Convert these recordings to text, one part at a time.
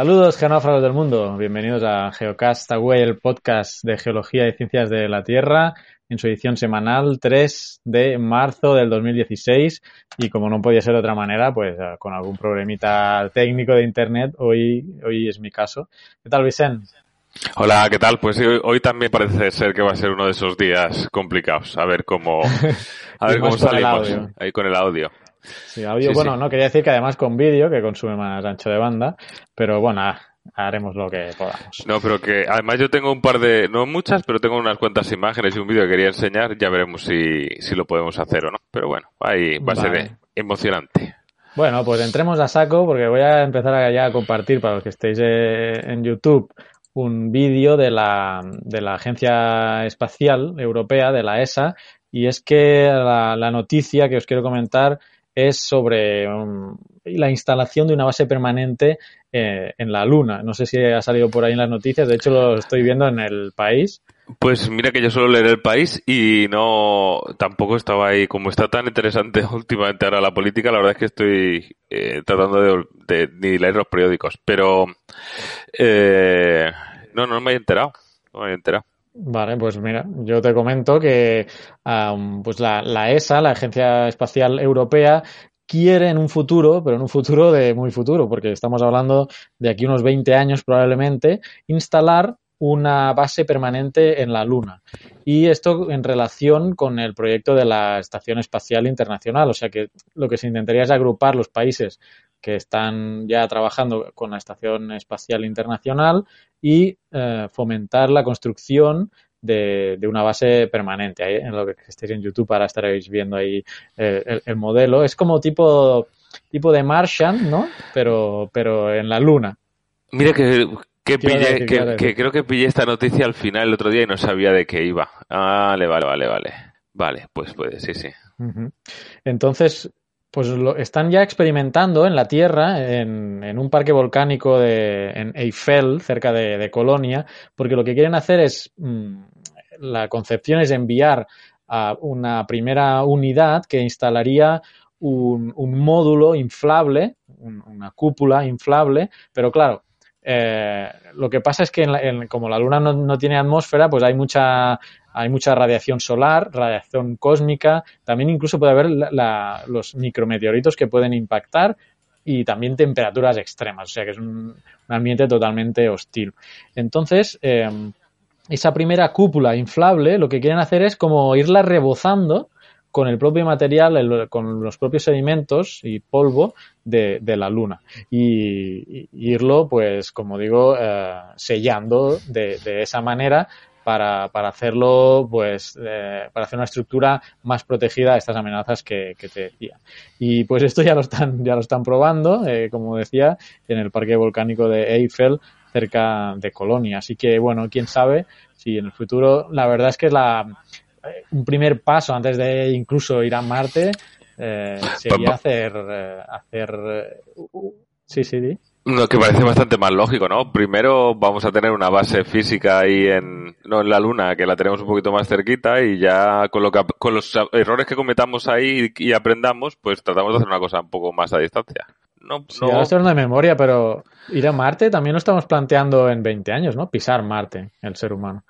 Saludos genófagos del mundo, bienvenidos a Geocastaway, el podcast de geología y ciencias de la Tierra, en su edición semanal 3 de marzo del 2016 y como no podía ser de otra manera, pues eh, con algún problemita técnico de internet, hoy, hoy es mi caso. ¿Qué tal, Vicente? Hola, ¿qué tal? Pues hoy, hoy, también parece ser que va a ser uno de esos días complicados. A ver cómo, a ver cómo salimos ahí con el audio. Sí, audio, bueno, no quería decir que además con vídeo, que consume más ancho de banda, pero bueno, haremos lo que podamos. No, pero que además yo tengo un par de, no muchas, pero tengo unas cuantas imágenes y un vídeo que quería enseñar, ya veremos si, si lo podemos hacer o no. Pero bueno, ahí va a ser emocionante. Bueno, pues entremos a saco porque voy a empezar a, ya a compartir para los que estéis eh, en YouTube un vídeo de la, de la Agencia Espacial Europea, de la ESA, y es que la, la noticia que os quiero comentar es sobre um, la instalación de una base permanente eh, en la Luna. No sé si ha salido por ahí en las noticias, de hecho lo estoy viendo en el país. Pues mira que yo solo leer el país y no tampoco estaba ahí. Como está tan interesante últimamente ahora la política, la verdad es que estoy eh, tratando de, de, ni leer los periódicos. Pero eh, no, no me he enterado. No me he enterado. Vale, pues mira, yo te comento que pues la, la, ESA, la Agencia Espacial Europea, quiere en un futuro, pero en un futuro de muy futuro, porque estamos hablando de aquí unos 20 años probablemente, instalar una base permanente en la Luna. Y esto en relación con el proyecto de la Estación Espacial Internacional. O sea que lo que se intentaría es agrupar los países que están ya trabajando con la Estación Espacial Internacional y eh, fomentar la construcción de, de, una base permanente. Ahí, en lo que estéis en YouTube ahora estaréis viendo ahí eh, el, el, modelo. Es como tipo, tipo de Martian, ¿no? Pero, pero en la Luna. Mira que, que, pillé, que, que, creo que pillé esta noticia al final el otro día y no sabía de qué iba. Vale, vale, vale, vale. Vale, pues puede, sí, sí. Entonces, pues lo están ya experimentando en la Tierra, en, un parque volcánico de, en Eiffel, cerca de, de, Colonia, porque lo que quieren hacer es, mmm, la concepción es enviar a una primera unidad que instalaría un, un módulo inflable, un, una cúpula inflable, pero claro, eh, lo que pasa es que en la, en, como la Luna no, tiene atmósfera, pues hay mucha hay mucha radiación solar, radiación cósmica, también incluso puede haber la, los micrometeoritos que pueden impactar y también temperaturas extremas, o sea que es un, ambiente totalmente hostil. Entonces, eh, esa primera cúpula inflable lo que quieren hacer es como irla rebozando con el propio material, con los propios sedimentos y polvo de, la Luna. Y, irlo, pues, como digo, eh, sellando de, esa manera para, para hacerlo, pues, eh, para hacer una estructura más protegida a estas amenazas que, que, te decía. Y pues esto ya lo están, ya lo están probando, eh, como decía, en el parque volcánico de Eiffel, cerca de Colonia. Así que, bueno, quién sabe si en el futuro, la verdad es que la, un primer paso antes de incluso ir a Marte eh, sería hacer, eh, hacer uh, sí, sí, sí. Lo que parece bastante más lógico, ¿no? Primero vamos a tener una base física ahí en, no en la Luna, que la tenemos un poquito más cerquita y ya con, lo que, con los errores que cometamos ahí y, aprendamos, pues tratamos de hacer una cosa un poco más a distancia. No, sí, no. esto es de memoria, pero ir a Marte también lo estamos planteando en 20 años, ¿no? Pisar Marte, el ser humano.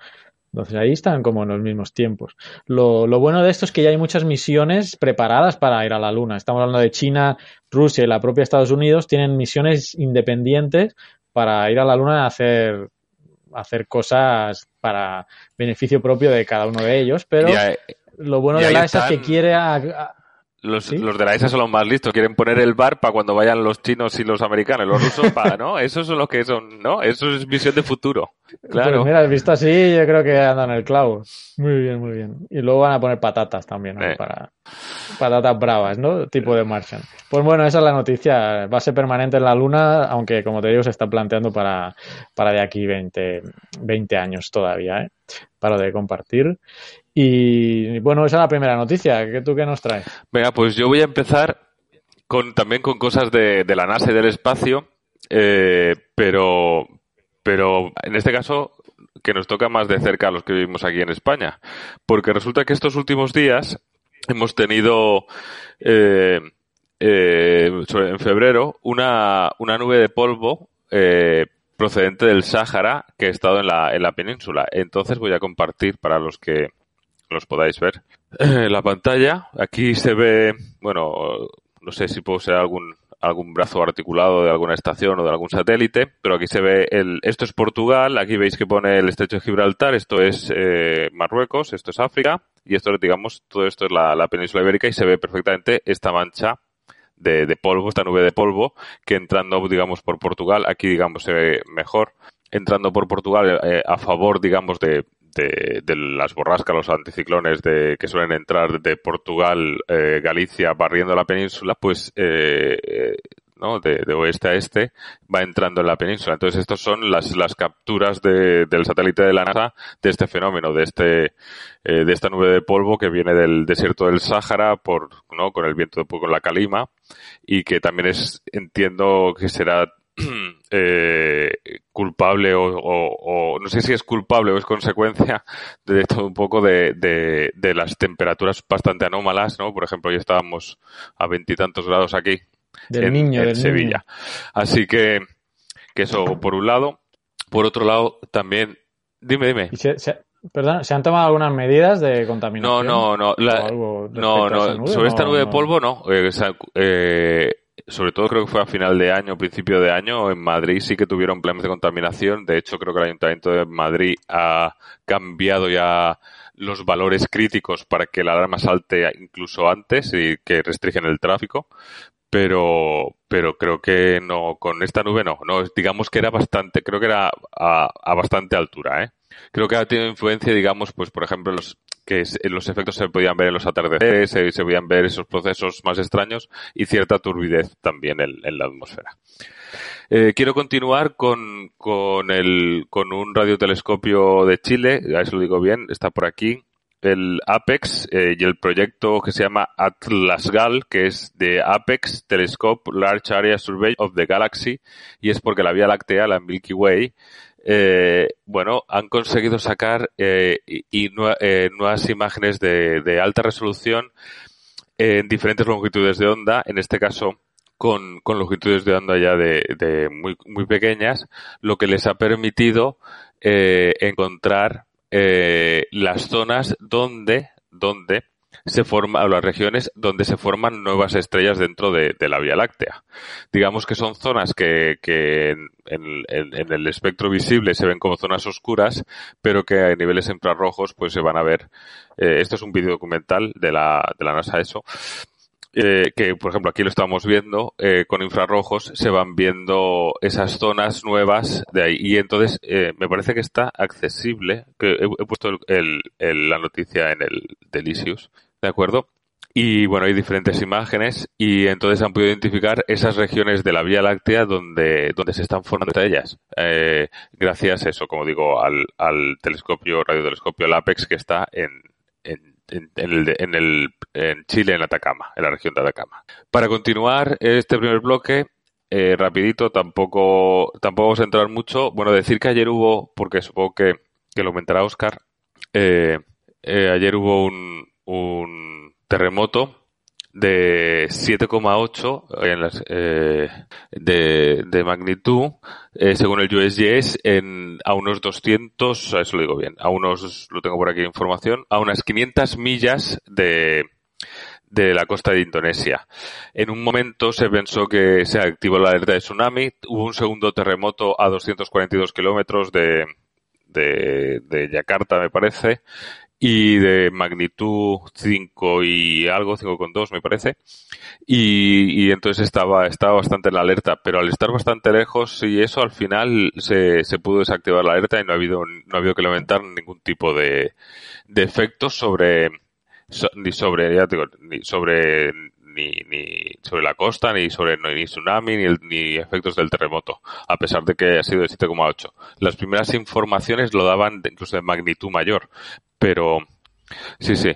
Entonces ahí están como en los mismos tiempos. Lo, lo, bueno de esto es que ya hay muchas misiones preparadas para ir a la Luna. Estamos hablando de China, Rusia y la propia Estados Unidos tienen misiones independientes para ir a la Luna a hacer, hacer cosas para beneficio propio de cada uno de ellos. Pero lo bueno de la ESA es que quiere a- a- Los, ¿Sí? los de la ESA son los más listos, quieren poner el bar para cuando vayan los chinos y los americanos, los rusos para, ¿no? Eso son los que son, ¿no? Eso es visión de futuro. Claro. Pues mira, visto así, yo creo que andan en el clavo. Muy bien, muy bien. Y luego van a poner patatas también, ahí Eh. para patatas bravas, ¿no? Tipo de Martian. Pues bueno, esa es la noticia. Base permanente en la Luna, aunque como te digo, se está planteando para, para de aquí 20, 20 años todavía, ¿eh? Paro de compartir. Y bueno, esa es la primera noticia. ¿Qué tú qué nos traes? Venga, pues yo voy a empezar con también con cosas de, la NASA y del espacio, eh, pero, pero en este caso que nos toca más de cerca a los que vivimos aquí en España, porque resulta que estos últimos días hemos tenido eh, eh, en febrero una, una nube de polvo eh, procedente del Sáhara que ha estado en la, en la península. Entonces voy a compartir para los que los podáis ver eh, la pantalla. Aquí se ve, bueno, no sé si puedo ser algún algún brazo articulado de alguna estación o de algún satélite, pero aquí se ve el, esto es Portugal, aquí veis que pone el estrecho de Gibraltar, esto es eh, Marruecos, esto es África, y esto, digamos, todo esto es la, la península ibérica y se ve perfectamente esta mancha de, de polvo, esta nube de polvo, que entrando, digamos, por Portugal, aquí, digamos, se ve mejor, entrando por Portugal eh, a favor, digamos, de, de, de las borrascas, los anticiclones de, que suelen entrar de Portugal, eh, Galicia, barriendo la península, pues, eh, eh, ¿no? De, de oeste a este, va entrando en la península. Entonces, estas son las, las capturas de- del satélite de la NASA de este fenómeno, de este, eh, de esta nube de polvo que viene del desierto del Sáhara por, ¿no? Con el viento, de- con la calima y que también es, entiendo que será eh, culpable o, o- o no sé si es culpable o es consecuencia de todo un poco de, de, de las temperaturas bastante anómalas, ¿no? Por ejemplo, hoy estábamos a veintitantos grados aquí Del en, niño, en del Sevilla. Así que, que eso por un lado. Por otro lado, también, dime, dime. niño. ¿Y se, se- perdón, ¿se han tomado algunas medidas de No, contaminación? no, no. la- ¿O algo no, no. nube? Sobre esta No, nube de no. polvo, no. Eh, eh, sobre todo creo que fue a final de año, principio de año, en Madrid sí que tuvieron problemas de contaminación. De hecho, creo que el Ayuntamiento de Madrid ha cambiado ya los valores críticos para que la alarma salte incluso antes y que restringen el tráfico. Pero, pero creo que no, con esta nube no. No, digamos que era bastante, creo que era a, a bastante altura, ¿eh? Creo que ha tenido influencia, digamos, pues por ejemplo, los, que es- los efectos se podían ver en los atardeceres, se, se podían ver esos procesos más extraños y cierta turbidez también en, la atmósfera. Eh, quiero continuar con, con, el, con un radiotelescopio de Chile, a si lo digo bien, está por aquí, el APEX eh, y el proyecto que se llama ATLASGAL, que es de APEX Telescope Large Area Survey of the Galaxy, y es porque la Vía Láctea, la Milky Way, eh, bueno, han conseguido sacar eh, y, eh, nuevas imágenes de, alta resolución en diferentes longitudes de onda, en este caso con, con longitudes de onda ya de, de muy, muy pequeñas, lo que les ha permitido eh, encontrar eh, las zonas donde, donde se forman, o las regiones donde se forman nuevas estrellas dentro de, la Vía Láctea. Digamos que son zonas que, en, el espectro visible se ven como zonas oscuras, pero que a niveles infrarrojos pues se van a ver. eh, esto es un vídeo documental de la, de la NASA ESO. Eh, que por ejemplo aquí lo estamos viendo eh, con infrarrojos se van viendo esas zonas nuevas de ahí y entonces eh, me parece que está accesible que he, puesto el- el- el- la noticia en el Delicious de acuerdo y bueno, hay diferentes imágenes y entonces han podido identificar esas regiones de la Vía Láctea donde, donde se están formando ellas. Eh, gracias a eso, como digo, al, al telescopio, radiotelescopio, el APEX, que está en, en, en el, en, el, en Chile, en Atacama, en la región de Atacama. Para continuar este primer bloque, eh, rapidito, tampoco, tampoco vamos a entrar mucho. Bueno, decir que ayer hubo, porque supongo que, que lo comentará Oscar, eh, eh, ayer hubo un, un terremoto de 7,8 en las, eh, de, de, magnitud, eh, según el USGS, en, a unos 200, eso lo digo bien, a unos, lo tengo por aquí información, a unas 500 millas de, de la costa de Indonesia. En un momento se pensó que se activó la alerta de tsunami, hubo un segundo terremoto a 242 kilómetros de, de, de Yakarta, me parece, y de magnitud 5 y algo, 5,2 me parece. Y, y entonces estaba, estaba bastante en la alerta, pero al estar bastante lejos y eso al final se, se pudo desactivar la alerta y no ha habido, no ha habido que lamentar ningún tipo de, de efectos sobre, ni sobre, ya digo, ni sobre ni, ni sobre la costa, ni sobre ni tsunami, ni, ni efectos del terremoto, a pesar de que ha sido de 7,8. Las primeras informaciones lo daban incluso de magnitud mayor, pero sí, sí.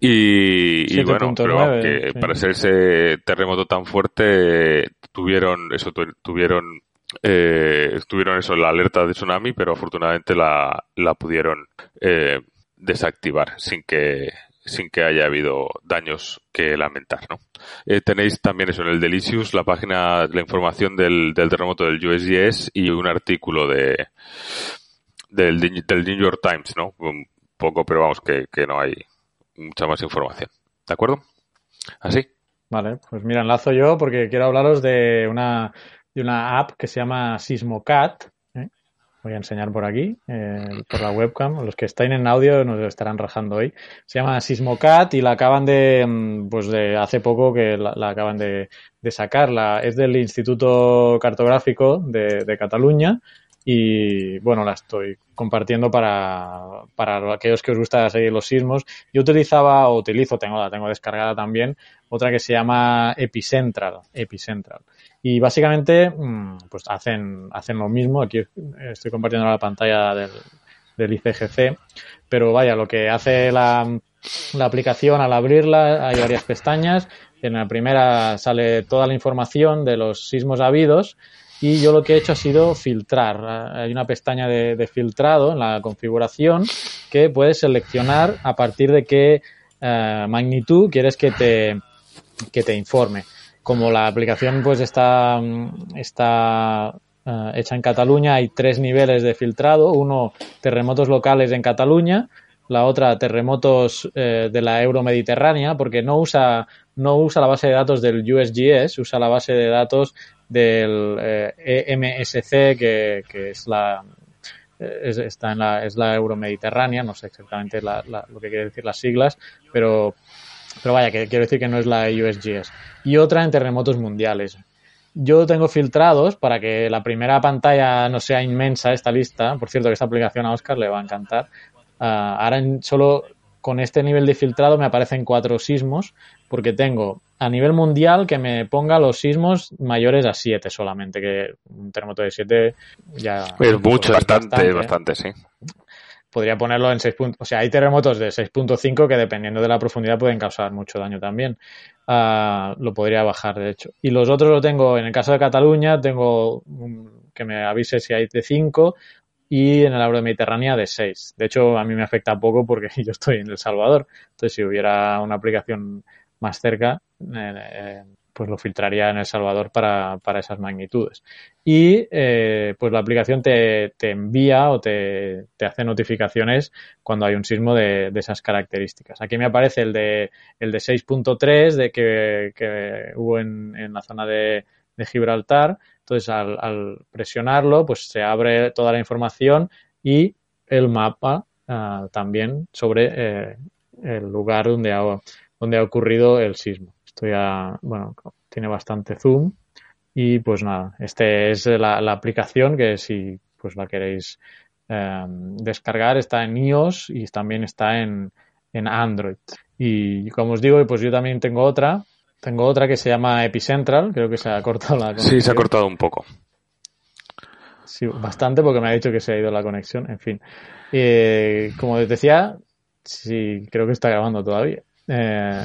Y, y bueno, pero sí. para ser ese terremoto tan fuerte tuvieron eso, tuvieron eh, tuvieron eso, la alerta de tsunami, pero afortunadamente la, la pudieron eh, desactivar sin que sin que haya habido daños que lamentar, ¿no? Eh, tenéis también eso en el Delicious, la página, la información del, del terremoto del USGS y un artículo de del, del New York Times, ¿no? Poco, pero vamos, que, que no hay mucha más información. ¿De acuerdo? Así. Vale, pues mira, enlazo yo porque quiero hablaros de una, de una app que se llama Sismocat, voy a enseñar por aquí, eh, por la webcam. Los que están en audio nos estarán rajando hoy. Se llama Sismocat y la acaban de, pues de hace poco que la, acaban de, de sacar. Es del Instituto Cartográfico de, Cataluña y bueno, la estoy compartiendo para, para aquellos que os gusta seguir los sismos. Yo utilizaba o utilizo, tengo, la tengo descargada también, otra que se llama Epicentral. Epicentral. Y básicamente, pues hacen, hacen lo mismo. Aquí estoy compartiendo la pantalla del, del ICGC. Pero vaya, lo que hace la, la aplicación al abrirla, hay varias pestañas. En la primera sale toda la información de los sismos habidos y yo lo que he hecho ha sido filtrar. Hay una pestaña de, filtrado en la configuración que puedes seleccionar a partir de qué eh, magnitud quieres que te, que te informe. Como la aplicación pues está, está uh, hecha en Cataluña, hay tres niveles de filtrado. Uno, terremotos locales en Cataluña. La otra, terremotos eh, de la euromediterránea, porque no usa, no usa la base de datos del USGS, usa la base de datos del eh, EMSC, que, que es la, es, está en la, es la euromediterránea, no sé exactamente la, la, lo que quiere decir las siglas, pero, pero vaya, que quiero decir que no es la USGS. Y otra en terremotos mundiales. Yo tengo filtrados para que la primera pantalla no sea inmensa esta lista. Por cierto, que esta aplicación a Oscar le va a encantar. Uh, ahora en, solo con este nivel de filtrado me aparecen cuatro sismos porque tengo a nivel mundial que me ponga los sismos mayores a 7 solamente, que un terremoto de 7 ya... Es mucho, bastante, bastante, bastante, sí. Podría ponerlo en 6 puntos. O sea, hay terremotos de 6.5 que dependiendo de la profundidad pueden causar mucho daño también. Uh, lo podría bajar, de hecho. Y los otros lo tengo, en el caso de Cataluña, tengo un, que me avise si hay de 5 y en el Euromediterránea de 6. De hecho, a mí me afecta poco porque yo estoy en El Salvador. Entonces, si hubiera una aplicación más cerca, eh, eh, pues lo filtraría en El Salvador para, para esas magnitudes. Y eh, pues la aplicación te, te envía o te, te, hace notificaciones cuando hay un sismo de, de esas características. Aquí me aparece el de, el de 6.3 de que, que hubo en, en la zona de, de Gibraltar. Entonces, al, al, presionarlo, pues se abre toda la información y el mapa uh, también sobre eh, el lugar donde ha, donde ha ocurrido el sismo. Esto ya, bueno, tiene bastante zoom. Y pues nada, este es la, aplicación que si pues la queréis eh, descargar, está en iOS y también está en, en Android. Y como os digo, pues yo también tengo otra, tengo otra que se llama Epicentral, creo que se ha cortado la conexión. Sí, se ha cortado un poco. Sí, bastante porque me ha dicho que se ha ido la conexión, en fin. Eh, como les decía, sí, creo que está grabando todavía. Eh,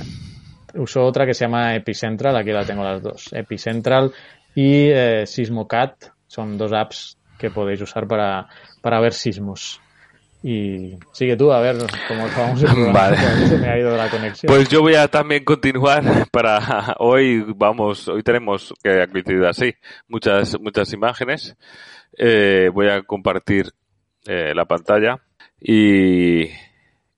uso otra que se llama Epicentral, aquí la tengo las dos. Epicentral y eh, Sismocat son dos apps que podéis usar para, para ver sismos. Y sigue tú, a ver cómo vamos el Vale. Se me ha ido la conexión. Pues yo voy a también continuar para hoy, vamos, hoy tenemos que ha coincidido así, muchas, muchas imágenes. Eh, voy a compartir eh, la pantalla y,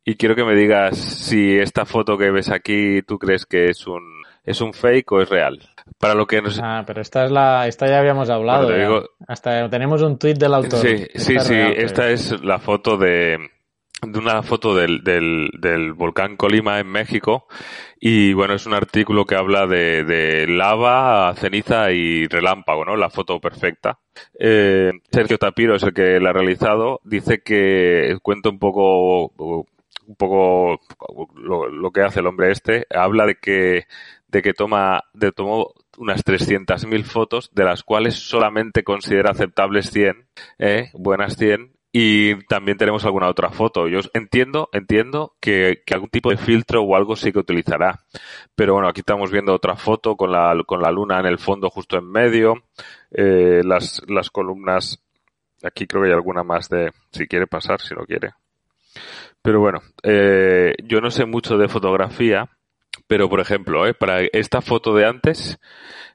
y quiero que me digas si esta foto que ves aquí tú crees que es un, es un fake o es real. Para lo que nos... Ah, pero esta es la, esta ya habíamos hablado. Bueno, digo- Hasta tenemos un tuit del autor. Sí, Esta sí, sí, real, pues. esta es la foto de, de una foto del, del, del volcán Colima en México y bueno, es un artículo que habla de, de lava, ceniza y relámpago, ¿no? La foto perfecta. Eh, Sergio Tapiro es el que la ha realizado, dice que cuenta un poco un poco lo, lo que hace el hombre este, habla de que de que toma de tomó unas 300.000 fotos, de las cuales solamente considera aceptables 100, ¿eh? buenas 100, y también tenemos alguna otra foto. Yo entiendo, entiendo que, que algún tipo de filtro o algo sí que utilizará. Pero bueno, aquí estamos viendo otra foto con la, con la luna en el fondo justo en medio, eh, las, las columnas, aquí creo que hay alguna más de, si quiere pasar, si no quiere. Pero bueno, eh, yo no sé mucho de fotografía, pero por ejemplo, eh, para esta foto de antes,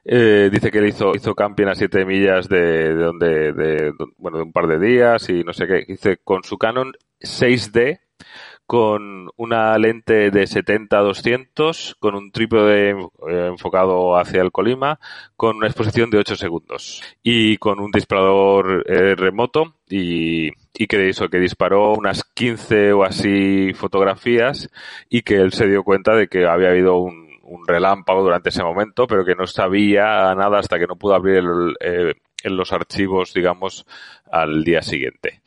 eh, dice que él hizo, hizo camping a 7 millas de, de donde, de, bueno, de un par de días y no sé qué. Dice con su Canon 6D, con una lente de 70-200, con un trípode eh, enfocado hacia el Colima, con una exposición de 8 segundos y con un disparador eh, remoto y, y que eso, que disparó unas 15 o así fotografías y que él se dio cuenta de que había habido un, un relámpago durante ese momento, pero que no sabía nada hasta que no pudo abrir el, eh, en los archivos, digamos, al día siguiente.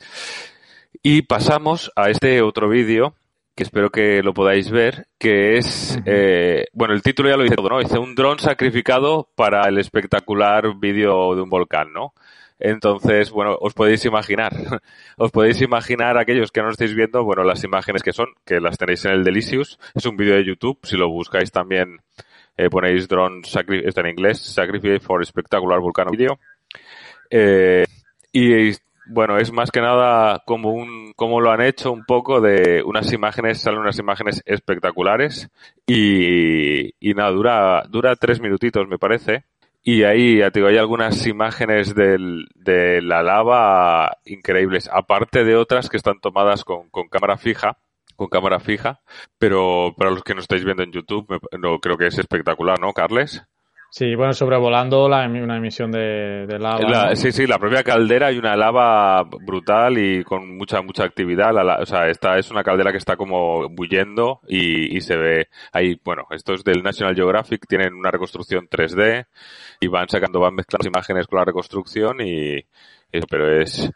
Y pasamos a este otro vídeo que espero que lo podáis ver, que es, eh, bueno, el título ya lo dice todo, ¿no? Dice un dron sacrificado para el espectacular vídeo de un volcán, ¿no? Entonces, bueno, os podéis imaginar, os podéis imaginar aquellos que no estáis viendo, bueno, las imágenes que son, que las tenéis en el Delicious, es un vídeo de YouTube, si lo buscáis también eh, ponéis drone, está en inglés, Sacrifice for Spectacular Volcano Video. Eh, y bueno, es más que nada como un, como lo han hecho un poco de unas imágenes, salen unas imágenes espectaculares y, y nada, dura, dura tres minutitos me parece. Y ahí, ya te digo, hay algunas imágenes del, de la lava increíbles, aparte de otras que están tomadas con, con cámara fija, con cámara fija, pero para los que no estáis viendo en YouTube, me- no creo que es espectacular, ¿no, Carles? Sí, bueno, sobrevolando la, una emisión de, de lava. La- sí, sí, la propia caldera hay una lava brutal y con mucha, mucha actividad. La, o sea, esta es una caldera que está como bullendo y, y se ve ahí, bueno, esto es del National Geographic, tienen una reconstrucción 3D y van sacando, van mezclando imágenes con la reconstrucción y eso, pero es,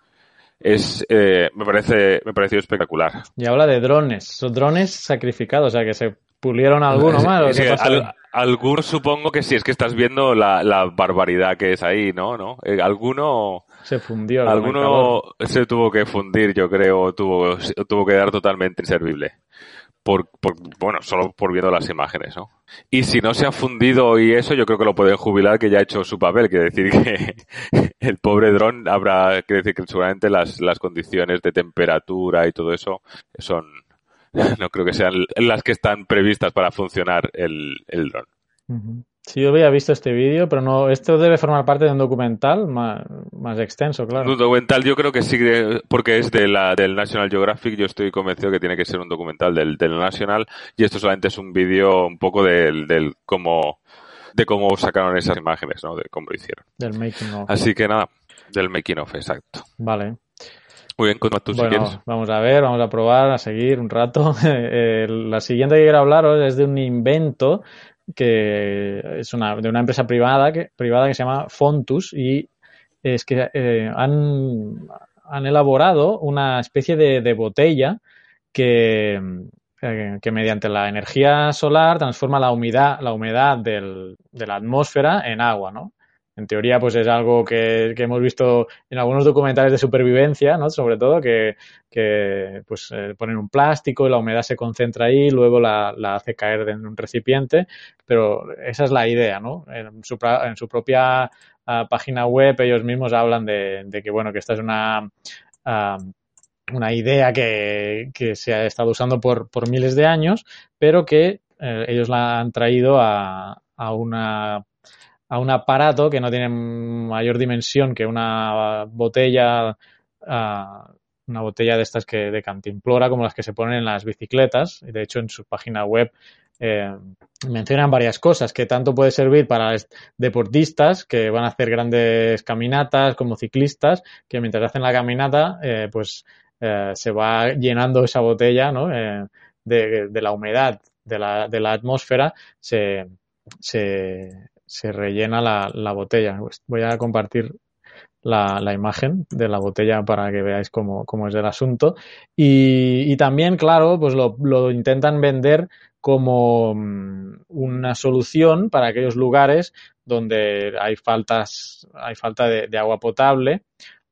es, eh, me parece, me pareció espectacular. Y habla de drones, son drones sacrificados, o sea que se pulieron alguno más. ¿o Sí, qué pasa? al- algunos supongo que sí, es que estás viendo la, la barbaridad que es ahí, ¿no? ¿No? Eh, alguno, Se fundió. Alguno se tuvo que fundir, yo creo, tuvo, tuvo que quedar totalmente inservible. Por, por, bueno, solo por viendo las imágenes, ¿no? Y si no se ha fundido y eso, yo creo que lo pueden jubilar que ya ha hecho su papel, que decir que el pobre dron habrá que decir que seguramente las, las condiciones de temperatura y todo eso son, no creo que sean las que están previstas para funcionar el, el dron. Ujú. Sí, yo había visto este vídeo, pero no, esto debe formar parte de un documental más, más extenso, claro. Un documental yo creo que sí, que- porque es de la, del National Geographic, yo estoy convencido que tiene que ser un documental del, del National y esto solamente es un vídeo un poco del, del cómo, de cómo sacaron esas imágenes, ¿no? De cómo lo hicieron. Del making of. Así que nada, del making of, exacto. Vale. Muy bien, continúa tú si Bueno, quieres. vamos a ver, vamos a probar, a seguir un rato. La siguiente que quiero hablaros es de un invento que es una, de una empresa privada que, privada que se llama Fontus y es que eh, han, han elaborado una especie de, de botella que, eh, que mediante la energía solar transforma la humedad, la humedad del, de la atmósfera en agua, ¿no? En teoría, pues es algo que, que hemos visto en algunos documentales de supervivencia, ¿no? Sobre todo, que, que pues eh, ponen un plástico y la humedad se concentra ahí, luego la, la hace caer en un recipiente, pero esa es la idea, ¿no? En su, en su propia ah, página web ellos mismos hablan de, de que, bueno, que esta es una, ah, una idea que, que, se ha estado usando por, por miles de años, pero que eh, ellos la han traído a, a, una, a un aparato que no tiene mayor dimensión que una botella, una botella de estas que de cantimplora, como las que se ponen en las bicicletas. De hecho, en su página web eh, mencionan varias cosas que tanto puede servir para deportistas que van a hacer grandes caminatas como ciclistas que mientras hacen la caminata eh, pues eh, se va llenando esa botella ¿no? De, de, la humedad de la, de la atmósfera se, se, se rellena la, la, botella. Pues voy a compartir la, imagen de la botella para que veáis cómo, es el asunto. Y, también, claro, pues lo, intentan vender como mm, una solución para aquellos lugares donde hay faltas, hay falta de, agua potable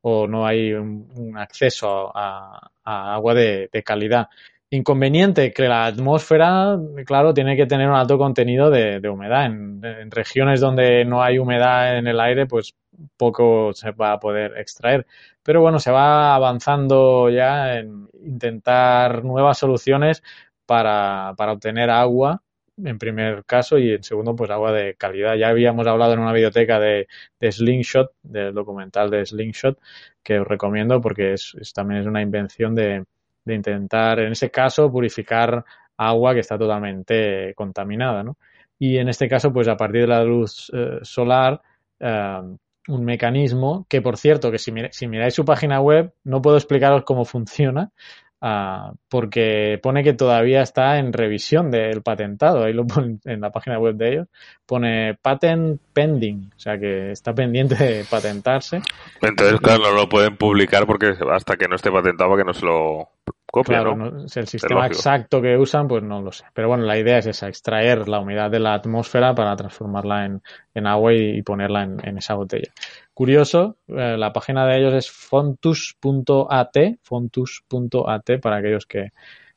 o no hay un, acceso a, agua de, calidad. Inconveniente que la atmósfera, claro, tiene que tener un alto contenido de, humedad. En, en, regiones donde no hay humedad en el aire, pues poco se va a poder extraer. Pero bueno, se va avanzando ya en intentar nuevas soluciones para, para obtener agua en primer caso y en segundo pues agua de calidad. Ya habíamos hablado en una biblioteca de, de Slingshot, del documental de Slingshot, que os recomiendo porque es, es también es una invención de, de, intentar, en ese caso, purificar agua que está totalmente contaminada, ¿no? Y en este caso, pues a partir de la luz eh, solar, eh, un mecanismo que, por cierto, que si, mir si miráis su página web, no puedo explicaros cómo funciona, Uh, porque pone que todavía está en revisión del patentado. Ahí lo pone en la página web de ellos. Pone patent pending, o sea que está pendiente de patentarse. Entonces, claro, no lo pueden publicar porque hasta que no esté patentado, que no se lo copia, claro, ¿no? no el sistema exacto que usan, pues no lo sé. Pero bueno, la idea es esa, extraer la humedad de la atmósfera para transformarla en, en agua y, y ponerla en, en, esa botella. Curioso, eh, la página de ellos es fontus.at, fontus.at para aquellos que,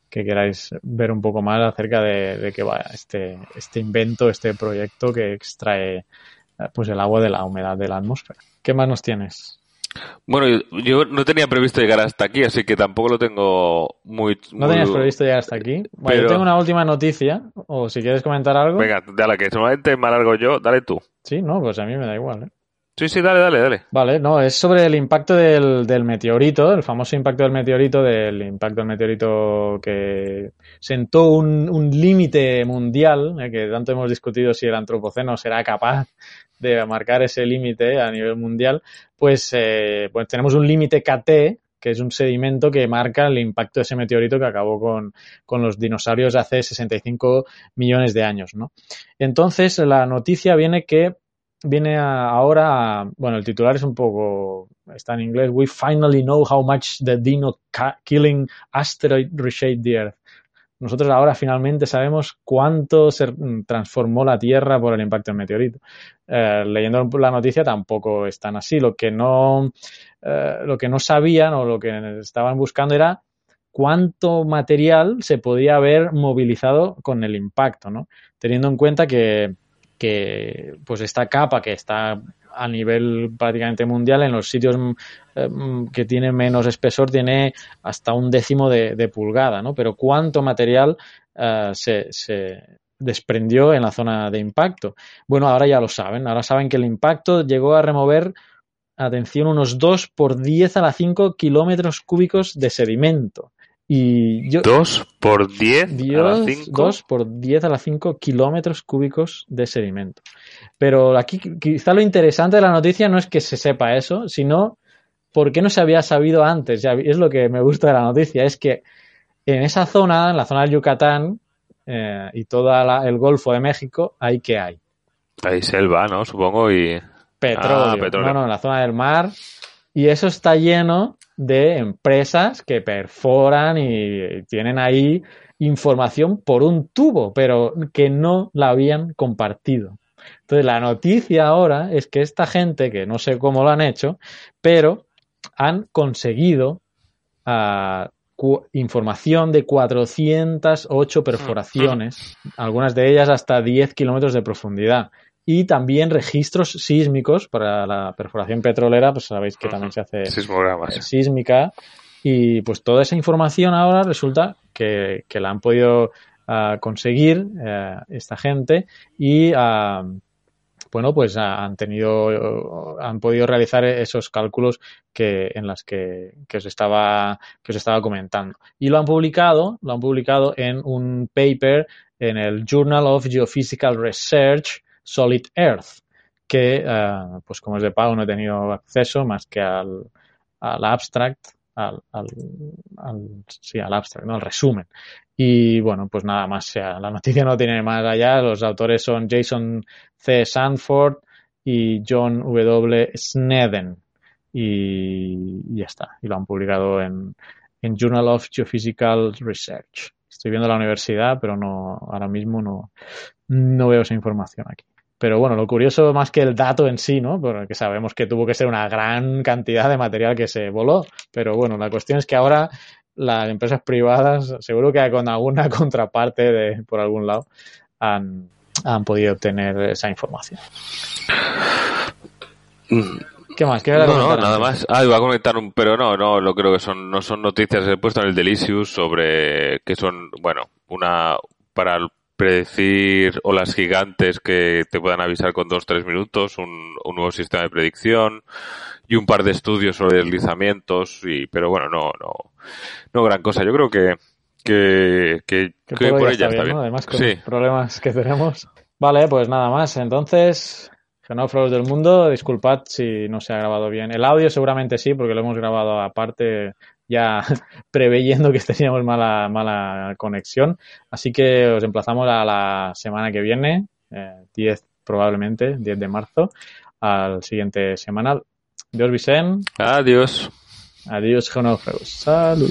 que queráis ver un poco más acerca de, de que va este, este invento, este proyecto que extrae pues el agua de la humedad de la atmósfera. ¿Qué más nos tienes? Bueno, yo no tenía previsto llegar hasta aquí, así que tampoco lo tengo muy... ¿No tenías previsto llegar hasta aquí? Bueno, pero... yo tengo una última noticia, o si quieres comentar algo. Venga, dale, que solamente me alargo yo, dale tú. Sí, no, pues a mí me da igual, ¿eh? Sí, sí, dale, dale, dale. Vale, no, es sobre el impacto del, del, meteorito, el famoso impacto del meteorito, del impacto del meteorito que sentó un, un límite mundial, eh, que tanto hemos discutido si el antropoceno será capaz de marcar ese límite a nivel mundial, pues, eh, pues tenemos un límite KT, que es un sedimento que marca el impacto de ese meteorito que acabó con, con los dinosaurios hace 65 millones de años, ¿no? Entonces, la noticia viene que viene ahora, bueno, el titular es un poco, está en inglés, We finally know how much the dino killing asteroid reshaped the Earth. Nosotros ahora finalmente sabemos cuánto se transformó la Tierra por el impacto del meteorito. Eh, leyendo la noticia tampoco es tan así. Lo que no, eh, lo que no sabían o lo que estaban buscando era cuánto material se podía haber movilizado con el impacto, ¿no? Teniendo en cuenta que, que pues esta capa que está a nivel prácticamente mundial en los sitios eh, que tienen menos espesor tiene hasta un décimo de, de pulgada, ¿no? Pero cuánto material uh, se, se, desprendió en la zona de impacto. Bueno, ahora ya lo saben, ahora saben que el impacto llegó a remover, atención, unos 2 por 10 a la 5 kilómetros cúbicos de sedimento. Y yo, 2 por 10 Dios, a la 5. 2 por 10 a la 5 kilómetros cúbicos de sedimento. Pero aquí quizá lo interesante de la noticia no es que se sepa eso, sino por qué no se había sabido antes. Ya es lo que me gusta de la noticia, es que en esa zona, en la zona del Yucatán eh, y todo el Golfo de México, ¿hay qué hay? Hay selva, ¿no? Supongo, y... Petróleo. Ah, petróleo. No, no, en la zona del mar. Y eso está lleno de empresas que perforan y tienen ahí información por un tubo, pero que no la habían compartido. Entonces, la noticia ahora es que esta gente, que no sé cómo lo han hecho, pero han conseguido uh, información de 408 perforaciones, algunas de ellas hasta 10 kilómetros de profundidad. Y también registros sísmicos para la perforación petrolera, pues sabéis que también se hace Sismogramas. sísmica. Y pues toda esa información ahora resulta que, que la han podido uh, conseguir uh, esta gente y uh, bueno, pues han tenido, han podido realizar esos cálculos que, en las que, que, os estaba, que os estaba comentando. Y lo han publicado, lo han publicado en un paper en el Journal of Geophysical Research Solid Earth, que, uh, pues como es de pago, no he tenido acceso más que al, al abstract, al, al, al, sí, al abstract, ¿no? al resumen. Y bueno, pues nada más, la noticia no tiene más allá. Los autores son Jason C. Sanford y John W. Sneden. Y, y ya está. Y lo han publicado en, en Journal of Geophysical Research. Estoy viendo la universidad, pero no, ahora mismo no, no veo esa información aquí. Pero bueno, lo curioso más que el dato en sí, ¿no? Porque sabemos que tuvo que ser una gran cantidad de material que se voló. Pero bueno, la cuestión es que ahora las empresas privadas, seguro que con alguna contraparte de, por algún lado, han, han podido obtener esa información. ¿Qué más? ¿Qué no, no, nada más. Ah, iba a comentar un, pero no, no, lo creo que son, no son noticias. He puesto en el Delicious sobre que son, bueno, una, para predecir olas gigantes que te puedan avisar con dos, tres minutos, un, un nuevo sistema de predicción y un par de estudios sobre deslizamientos, y, pero bueno, no, no, no gran cosa. Yo creo que, que, que, que, que por está ella está bien, bien. ¿no? Además, con Sí. los problemas que tenemos. Vale, pues nada más. Entonces, genófagos del mundo, disculpad si no se ha grabado bien. El audio seguramente sí, porque lo hemos grabado aparte, ya preveyendo que teníamos mala, mala conexión. Así que os emplazamos a la semana que viene, eh, 10 probablemente, 10 de marzo, al siguiente semanal. Dios Vicent, Adiós. adiós genófagos. Salud.